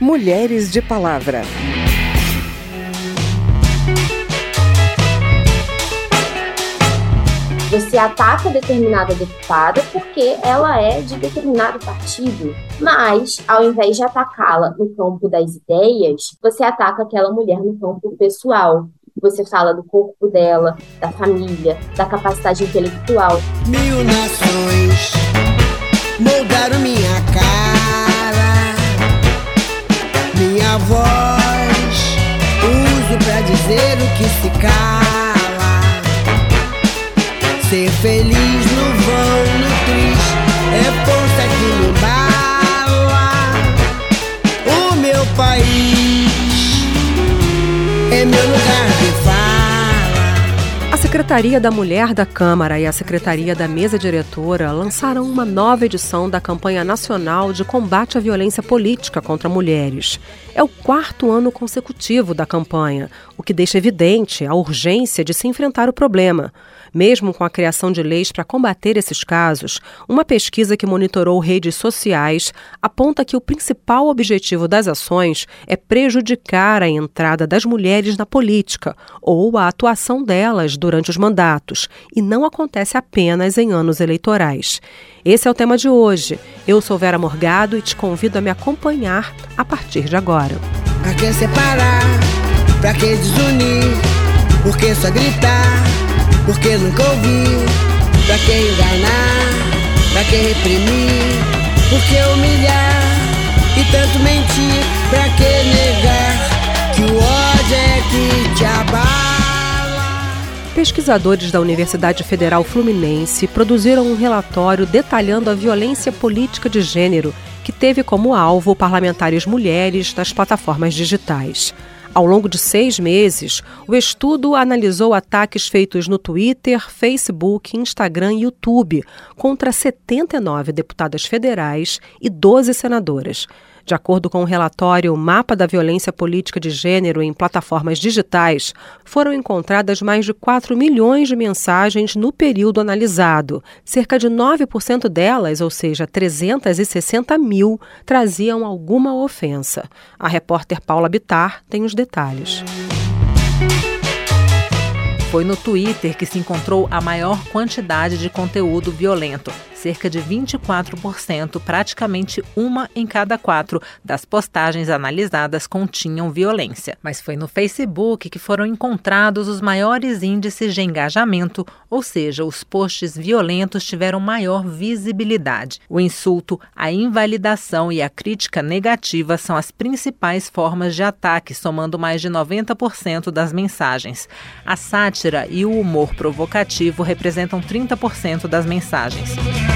Mulheres de Palavra. Você ataca determinada deputada porque ela é de determinado partido, mas ao invés de atacá-la no campo das ideias, você ataca aquela mulher no campo pessoal. Você fala do corpo dela, da família, da capacidade intelectual. Mil nações moldaram minha cara, voz uso pra dizer o que se cala. Ser feliz no vão, no tris, é força que me bala. O meu país é meu lugar de fala. Secretaria da Mulher da Câmara e a Secretaria da Mesa Diretora lançaram uma nova edição da campanha nacional de combate à violência política contra mulheres. É o quarto ano consecutivo da campanha, o que deixa evidente a urgência de se enfrentar o problema. Mesmo com a criação de leis para combater esses casos, uma pesquisa que monitorou redes sociais aponta que o principal objetivo das ações é prejudicar a entrada das mulheres na política ou a atuação delas durante os mandatos, e não acontece apenas em anos eleitorais. Esse é o tema de hoje. Eu sou Vera Morgado e te convido a me acompanhar a partir de agora. Pra que separar? Pra que desunir? Por que só gritar? Porque nunca ouvi Pra que enganar? Pra que reprimir? Por que humilhar? E tanto mentir? Pra que negar? Que o ódio é que te abala Pesquisadores da Universidade Federal Fluminense produziram um relatório detalhando a violência política de gênero que teve como alvo parlamentares mulheres nas plataformas digitais. Ao longo de seis meses, o estudo analisou ataques feitos no Twitter, Facebook, Instagram e YouTube contra 79 deputadas federais e 12 senadoras. De acordo com o relatório Mapa da Violência Política de Gênero em Plataformas Digitais, foram encontradas mais de 4 milhões de mensagens no período analisado. Cerca de 9% delas, ou seja, 360 mil, traziam alguma ofensa. A repórter Paula Bitar tem os detalhes. Foi no Twitter que se encontrou a maior quantidade de conteúdo violento cerca de 24%, praticamente uma em cada quatro das postagens analisadas continham violência. Mas foi no Facebook que foram encontrados os maiores índices de engajamento, ou seja, os posts violentos tiveram maior visibilidade. O insulto, a invalidação e a crítica negativa são as principais formas de ataque, somando mais de 90% das mensagens. A sátira e o humor provocativo representam 30% das mensagens.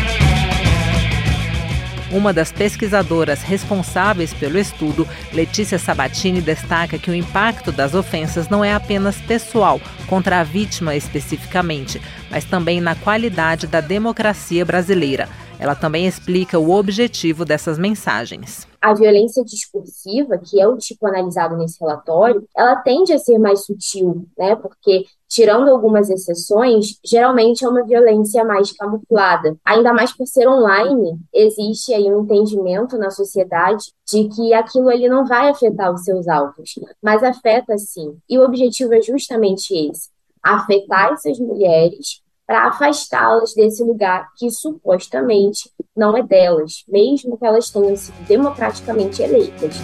Uma das pesquisadoras responsáveis pelo estudo, Letícia Sabatini, destaca que o impacto das ofensas não é apenas pessoal, contra a vítima especificamente, mas também na qualidade da democracia brasileira. Ela também explica o objetivo dessas mensagens. A violência discursiva, que é o tipo analisado nesse relatório, ela tende a ser mais sutil, né? Porque tirando algumas exceções, geralmente é uma violência mais camuflada. Ainda mais por ser online, existe aí um entendimento na sociedade de que aquilo ali não vai afetar os seus alvos, mas afeta sim. E o objetivo é justamente esse: afetar essas mulheres para afastá-las desse lugar que supostamente não é delas, mesmo que elas tenham sido democraticamente eleitas.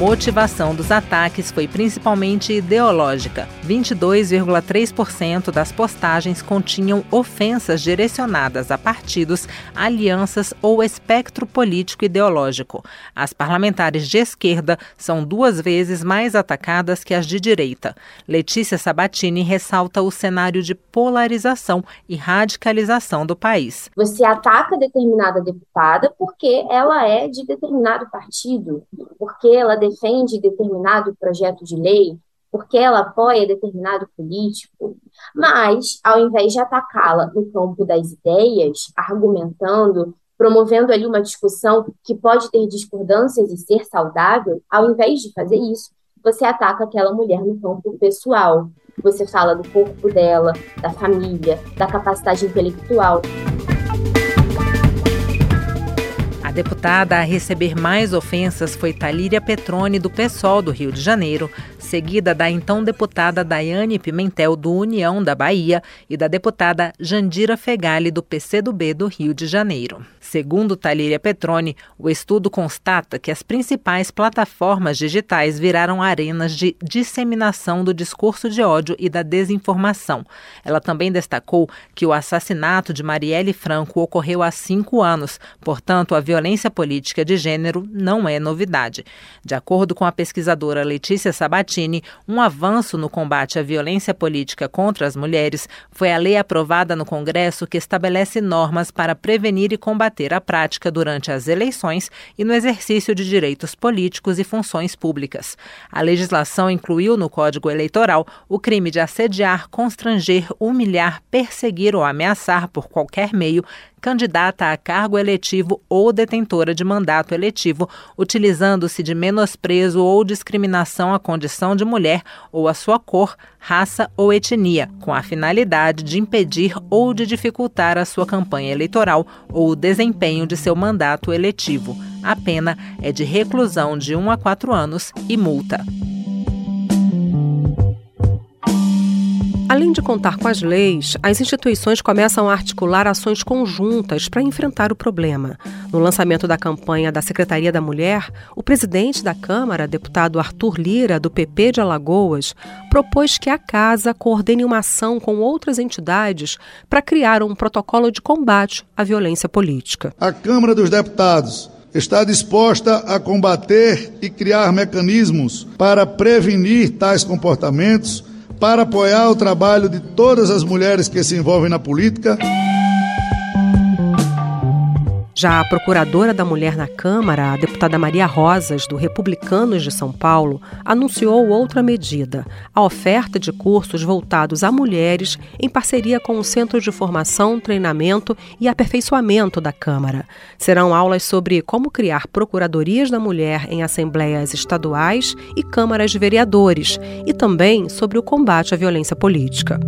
Motivação dos ataques foi principalmente ideológica. 22,3% das postagens continham ofensas direcionadas a partidos, alianças ou espectro político ideológico. As parlamentares de esquerda são duas vezes mais atacadas que as de direita. Letícia Sabatini ressalta o cenário de polarização e radicalização do país. Você ataca determinada deputada porque ela é de determinado partido, porque ela defende determinado projeto de lei, porque ela apoia determinado político, mas, ao invés de atacá-la no campo das ideias, argumentando, promovendo ali uma discussão que pode ter discordâncias e ser saudável, ao invés de fazer isso, você ataca aquela mulher no campo pessoal. Você fala do corpo dela, da família, da capacidade intelectual. Deputada a receber mais ofensas foi Talíria Petrone, do PSOL do Rio de Janeiro, seguida da então deputada Daiane Pimentel, do União da Bahia, e da deputada Jandira Fegali, do PCdoB do Rio de Janeiro. Segundo Talíria Petrone, o estudo constata que as principais plataformas digitais viraram arenas de disseminação do discurso de ódio e da desinformação. Ela também destacou que o assassinato de Marielle Franco ocorreu há cinco anos, portanto, a violência política de gênero não é novidade. De acordo com a pesquisadora Letícia Sabatini, um avanço no combate à violência política contra as mulheres foi a lei aprovada no Congresso que estabelece normas para prevenir e combater a prática durante as eleições e no exercício de direitos políticos e funções públicas. A legislação incluiu no Código Eleitoral o crime de assediar, constranger, humilhar, perseguir ou ameaçar por qualquer meio candidata a cargo eletivo ou detentora de mandato eletivo, utilizando-se de menosprezo ou discriminação à condição de mulher ou à sua cor, raça ou etnia, com a finalidade de impedir ou de dificultar a sua campanha eleitoral ou o desempenho de seu mandato eletivo. A pena é de reclusão de 1 a 4 anos e multa. Além de contar com as leis, as instituições começam a articular ações conjuntas para enfrentar o problema. No lançamento da campanha da Secretaria da Mulher, o presidente da Câmara, deputado Arthur Lira, do PP de Alagoas, propôs que a casa coordene uma ação com outras entidades para criar um protocolo de combate à violência política. A Câmara dos Deputados está disposta a combater e criar mecanismos para prevenir tais comportamentos para apoiar o trabalho de todas as mulheres que se envolvem na política. Já a procuradora da mulher na Câmara, a deputada Maria Rosas, do Republicanos de São Paulo, anunciou outra medida: a oferta de cursos voltados a mulheres em parceria com o Centro de Formação, Treinamento e Aperfeiçoamento da Câmara. Serão aulas sobre como criar procuradorias da mulher em assembleias estaduais e câmaras de vereadores e também sobre o combate à violência política.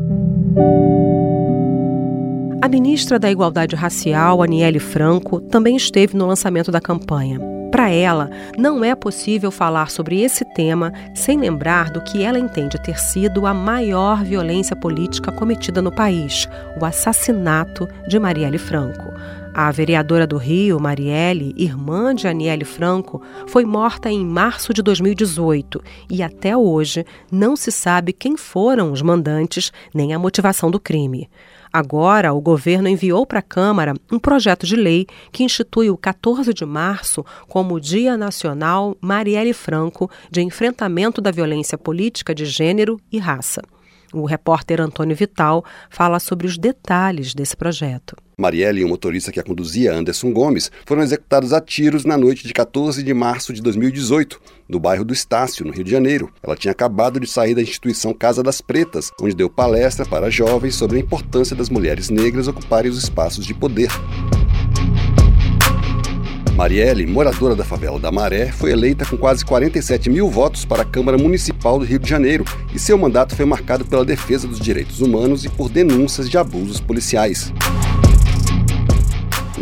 A ministra da Igualdade Racial, Aniele Franco, também esteve no lançamento da campanha. Para ela, não é possível falar sobre esse tema sem lembrar do que ela entende ter sido a maior violência política cometida no país, o assassinato de Marielle Franco. A vereadora do Rio, Marielle, irmã de Aniele Franco, foi morta em março de 2018 e até hoje não se sabe quem foram os mandantes nem a motivação do crime. Agora, o governo enviou para a Câmara um projeto de lei que institui o 14 de março como Dia Nacional Marielle Franco de Enfrentamento da Violência Política de Gênero e Raça. O repórter Antônio Vital fala sobre os detalhes desse projeto. Marielle e o motorista que a conduzia, Anderson Gomes, foram executados a tiros na noite de 14 de março de 2018, no bairro do Estácio, no Rio de Janeiro. Ela tinha acabado de sair da instituição Casa das Pretas, onde deu palestra para jovens sobre a importância das mulheres negras ocuparem os espaços de poder. Marielle, moradora da favela da Maré, foi eleita com quase 47 mil votos para a Câmara Municipal do Rio de Janeiro e seu mandato foi marcado pela defesa dos direitos humanos e por denúncias de abusos policiais.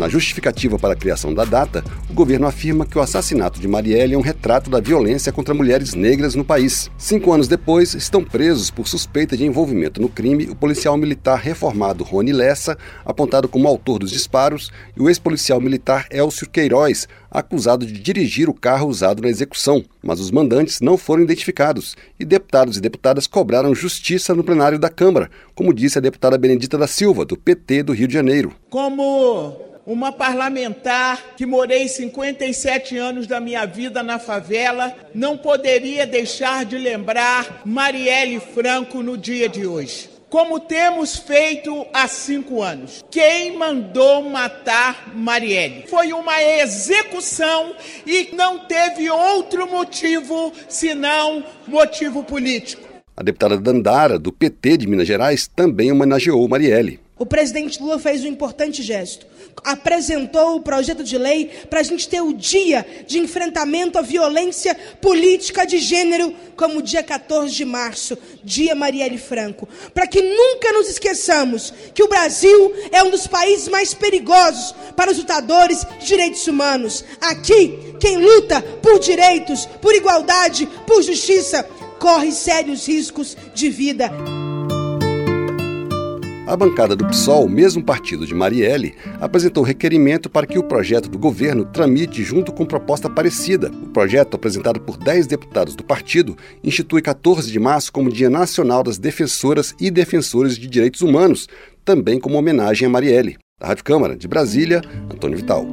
Na justificativa para a criação da data, o governo afirma que o assassinato de Marielle é um retrato da violência contra mulheres negras no país. Cinco anos depois, estão presos por suspeita de envolvimento no crime o policial militar reformado Rony Lessa, apontado como autor dos disparos, e o ex-policial militar Elcio Queiroz, acusado de dirigir o carro usado na execução. Mas os mandantes não foram identificados e deputados e deputadas cobraram justiça no plenário da Câmara, como disse a deputada Benedita da Silva, do PT do Rio de Janeiro. Como uma parlamentar que morei 57 anos da minha vida na favela, não poderia deixar de lembrar Marielle Franco no dia de hoje. Como temos feito há cinco anos. Quem mandou matar Marielle? Foi uma execução e não teve outro motivo senão motivo político. A deputada Dandara, do PT de Minas Gerais, também homenageou Marielle. O presidente Lula fez um importante gesto. Apresentou o projeto de lei para a gente ter o dia de enfrentamento à violência política de gênero, como o dia 14 de março, dia Marielle Franco. Para que nunca nos esqueçamos que o Brasil é um dos países mais perigosos para os lutadores de direitos humanos. Aqui, quem luta por direitos, por igualdade, por justiça, corre sérios riscos de vida. A bancada do PSOL, mesmo partido de Marielle, apresentou requerimento para que o projeto do governo tramite junto com proposta parecida. O projeto, apresentado por 10 deputados do partido, institui 14 de março como Dia Nacional das Defensoras e Defensores de Direitos Humanos, também como homenagem a Marielle. Da Rádio Câmara, de Brasília, Antônio Vital.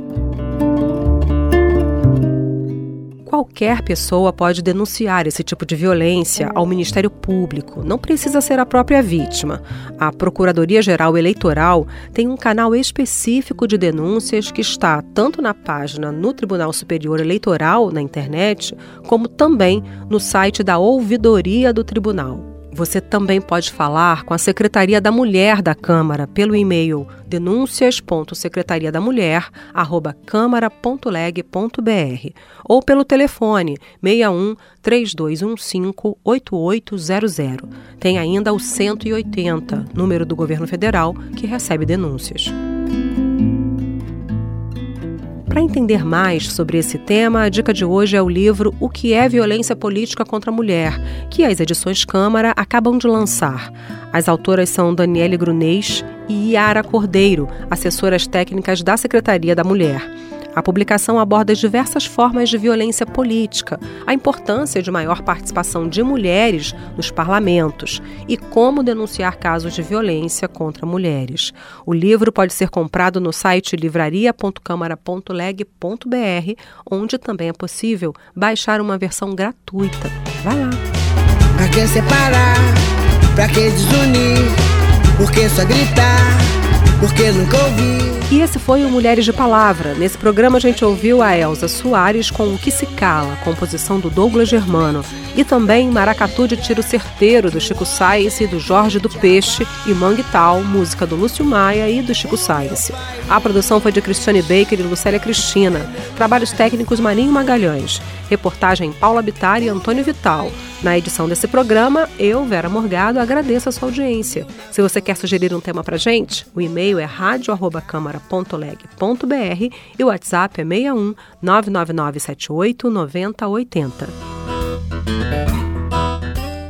Qualquer pessoa pode denunciar esse tipo de violência ao Ministério Público, não precisa ser a própria vítima. A Procuradoria-Geral Eleitoral tem um canal específico de denúncias que está tanto na página no Tribunal Superior Eleitoral na internet, como também no site da Ouvidoria do Tribunal. Você também pode falar com a Secretaria da Mulher da Câmara pelo e-mail denúncias.secretariadaMulher@câmara.leg.br ou pelo telefone 61 3215 8800. Tem ainda o 180, número do governo federal, que recebe denúncias. Para entender mais sobre esse tema, a dica de hoje é o livro O que é Violência Política contra a Mulher, que as edições Câmara acabam de lançar. As autoras são Daniele Grunês e Yara Cordeiro, assessoras técnicas da Secretaria da Mulher. A publicação aborda diversas formas de violência política, a importância de maior participação de mulheres nos parlamentos e como denunciar casos de violência contra mulheres. O livro pode ser comprado no site livraria.câmara.leg.br, onde também é possível baixar uma versão gratuita. Vai lá! Pra separar? Pra desunir? Por que só gritar? Porque nunca ouvi e esse foi o Mulheres de Palavra. Nesse programa a gente ouviu a Elza Soares com O Que Se Cala, composição do Douglas Germano, e também Maracatu de Tiro Certeiro, do Chico Science e do Jorge do Peixe, e Mangue Tal, música do Lúcio Maia e do Chico Science. A produção foi de Cristiane Baker e Lucélia Cristina. Trabalhos técnicos Marinho Magalhães. Reportagem Paula Bittar e Antônio Vital. Na edição desse programa, eu, Vera Morgado, agradeço a sua audiência. Se você quer sugerir um tema pra gente, o e-mail é radio@câmara.leg.br e o WhatsApp é 61 99978 9080.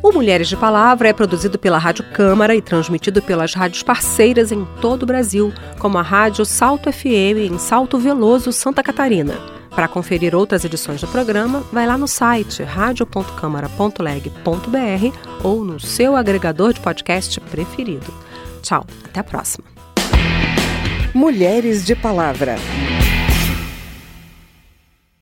O Mulheres de Palavra é produzido pela Rádio Câmara e transmitido pelas rádios parceiras em todo o Brasil, como a Rádio Salto FM em Salto Veloso, Santa Catarina. Para conferir outras edições do programa, vai lá no site radio.câmara.leg.br ou no seu agregador de podcast preferido. Tchau, até a próxima. Mulheres de Palavra.